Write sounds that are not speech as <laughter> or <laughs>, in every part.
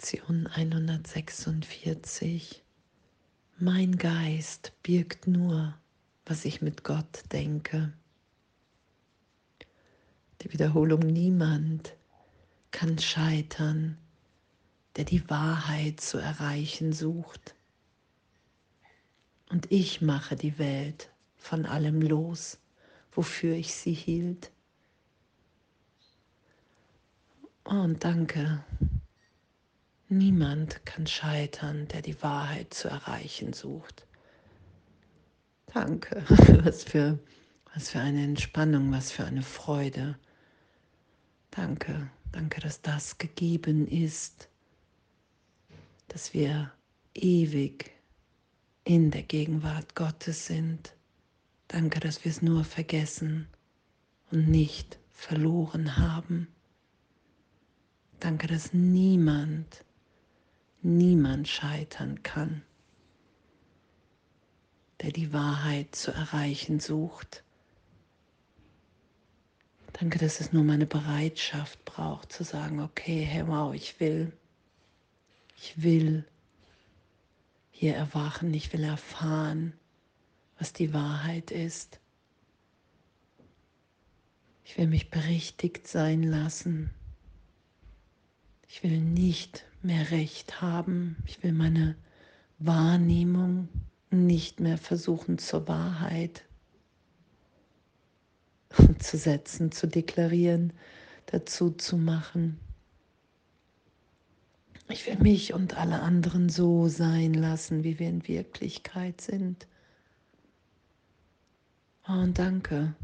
Lektion 146. Mein Geist birgt nur, was ich mit Gott denke. Die Wiederholung niemand kann scheitern, der die Wahrheit zu erreichen sucht. Und ich mache die Welt von allem los, wofür ich sie hielt. Oh, und danke. Niemand kann scheitern, der die Wahrheit zu erreichen sucht. Danke. <laughs> Was für, was für eine Entspannung, was für eine Freude. Danke. Danke, dass das gegeben ist, dass wir ewig in der Gegenwart Gottes sind. Danke, dass wir es nur vergessen und nicht verloren haben. Danke, dass niemand, niemand scheitern kann, der die Wahrheit zu erreichen sucht. Danke, dass es nur meine Bereitschaft braucht zu sagen, okay, hey, wow, ich will, ich will hier erwachen, ich will erfahren, was die Wahrheit ist. Ich will mich berichtigt sein lassen. Ich will nicht mehr recht haben. Ich will meine Wahrnehmung nicht mehr versuchen zur Wahrheit zu setzen, zu deklarieren, dazu zu machen. Ich will mich und alle anderen so sein lassen, wie wir in Wirklichkeit sind. Oh, und danke.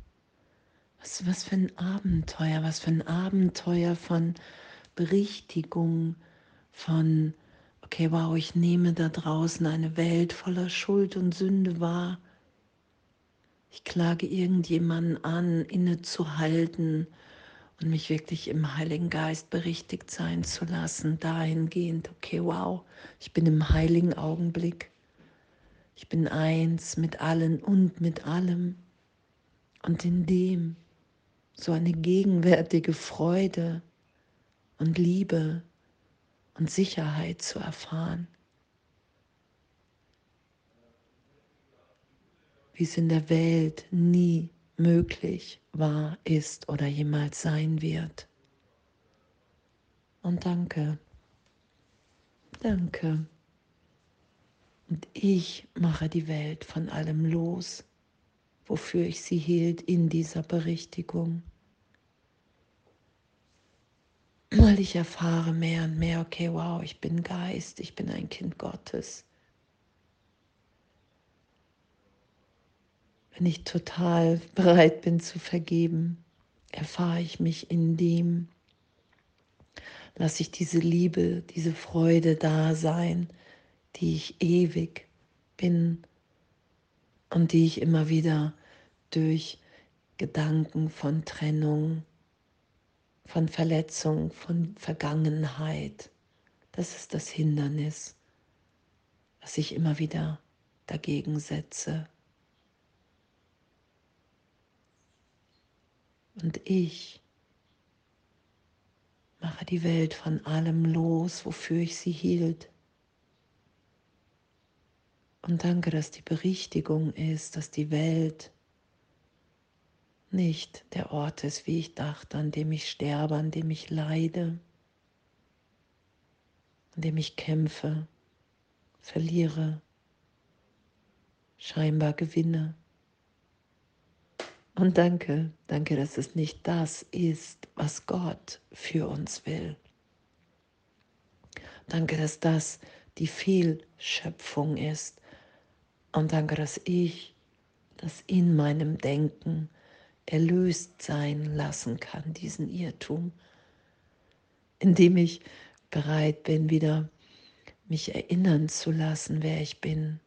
Was, was für ein Abenteuer, was für ein Abenteuer von Berichtigung von, okay, wow, ich nehme da draußen eine Welt voller Schuld und Sünde wahr. Ich klage irgendjemanden an, innezuhalten und mich wirklich im Heiligen Geist berichtigt sein zu lassen, dahingehend, okay, wow, ich bin im heiligen Augenblick. Ich bin eins mit allen und mit allem. Und in dem so eine gegenwärtige Freude, und Liebe und Sicherheit zu erfahren. Wie es in der Welt nie möglich war, ist oder jemals sein wird. Und danke, danke. Und ich mache die Welt von allem los, wofür ich sie hielt in dieser Berichtigung weil ich erfahre mehr und mehr, okay, wow, ich bin Geist, ich bin ein Kind Gottes. Wenn ich total <laughs> bereit bin zu vergeben, erfahre ich mich in dem, lasse ich diese Liebe, diese Freude da sein, die ich ewig bin und die ich immer wieder durch Gedanken von Trennung, von Verletzung, von Vergangenheit. Das ist das Hindernis, was ich immer wieder dagegen setze. Und ich mache die Welt von allem los, wofür ich sie hielt. Und danke, dass die Berichtigung ist, dass die Welt nicht der Ort ist, wie ich dachte, an dem ich sterbe, an dem ich leide, an dem ich kämpfe, verliere, scheinbar gewinne. Und danke, danke, dass es nicht das ist, was Gott für uns will. Danke, dass das die Fehlschöpfung ist. Und danke, dass ich das in meinem Denken erlöst sein lassen kann, diesen Irrtum, indem ich bereit bin, wieder mich erinnern zu lassen, wer ich bin,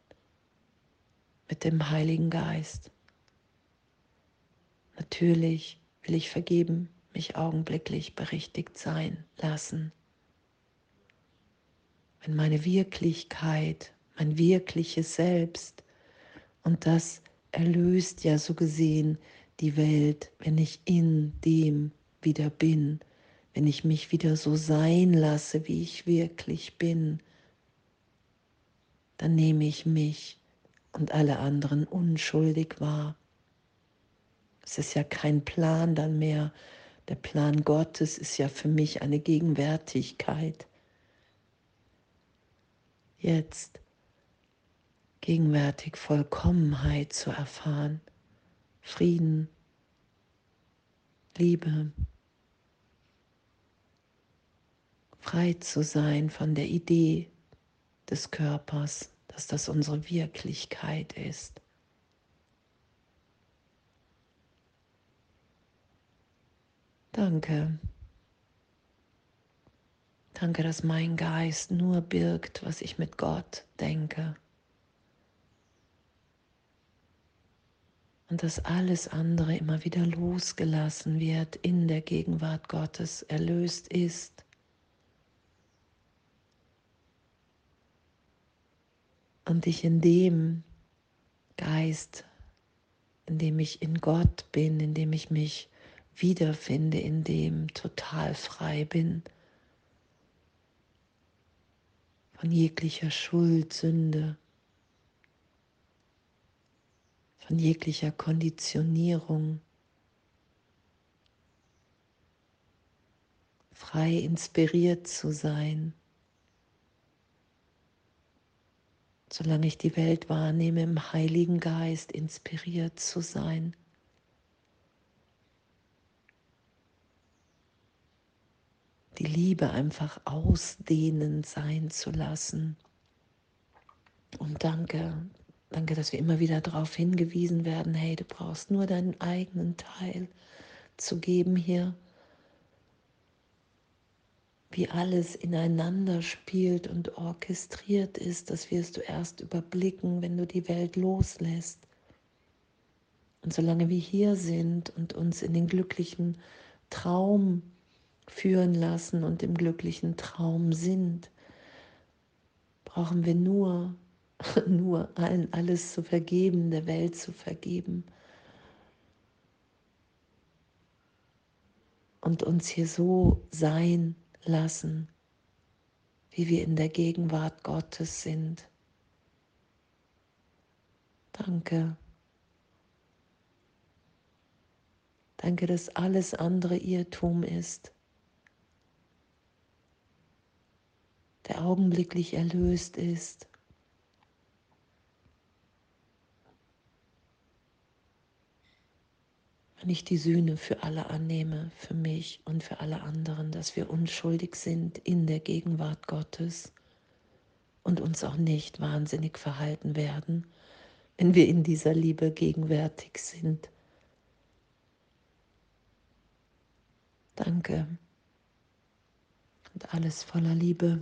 mit dem Heiligen Geist. Natürlich will ich vergeben, mich augenblicklich berichtigt sein lassen. Wenn meine Wirklichkeit, mein wirkliches Selbst, und das erlöst ja so gesehen die Welt, wenn ich in dem wieder bin, wenn ich mich wieder so sein lasse, wie ich wirklich bin, dann nehme ich mich und alle anderen unschuldig wahr. Es ist ja kein Plan dann mehr. Der Plan Gottes ist ja für mich eine Gegenwärtigkeit. Jetzt gegenwärtig Vollkommenheit zu erfahren, Frieden, Liebe, frei zu sein von der Idee des Körpers, dass das unsere Wirklichkeit ist. Danke. Danke, dass mein Geist nur birgt, was ich mit Gott denke. Und dass alles andere immer wieder losgelassen wird in der Gegenwart Gottes, erlöst ist. Und ich in dem Geist, in dem ich in Gott bin, in dem ich mich wiederfinde, in dem total frei bin von jeglicher Schuld, Sünde, von jeglicher Konditionierung, frei inspiriert zu sein. Solange ich die Welt wahrnehme, im Heiligen Geist inspiriert zu sein. die Liebe einfach ausdehnen sein zu lassen. Und danke, danke, dass wir immer wieder darauf hingewiesen werden, hey, du brauchst nur deinen eigenen Teil zu geben hier, wie alles ineinander spielt und orchestriert ist, das wirst du erst überblicken, wenn du die Welt loslässt. Und solange wir hier sind und uns in den glücklichen Traum führen lassen und im glücklichen Traum sind, brauchen wir nur, <laughs> nur allen alles zu vergeben, der Welt zu vergeben und uns hier so sein lassen, wie wir in der Gegenwart Gottes sind. Danke. Danke, dass alles andere Irrtum ist. der augenblicklich erlöst ist. Wenn ich die Sühne für alle annehme, für mich und für alle anderen, dass wir unschuldig sind in der Gegenwart Gottes und uns auch nicht wahnsinnig verhalten werden, wenn wir in dieser Liebe gegenwärtig sind. Danke und alles voller Liebe.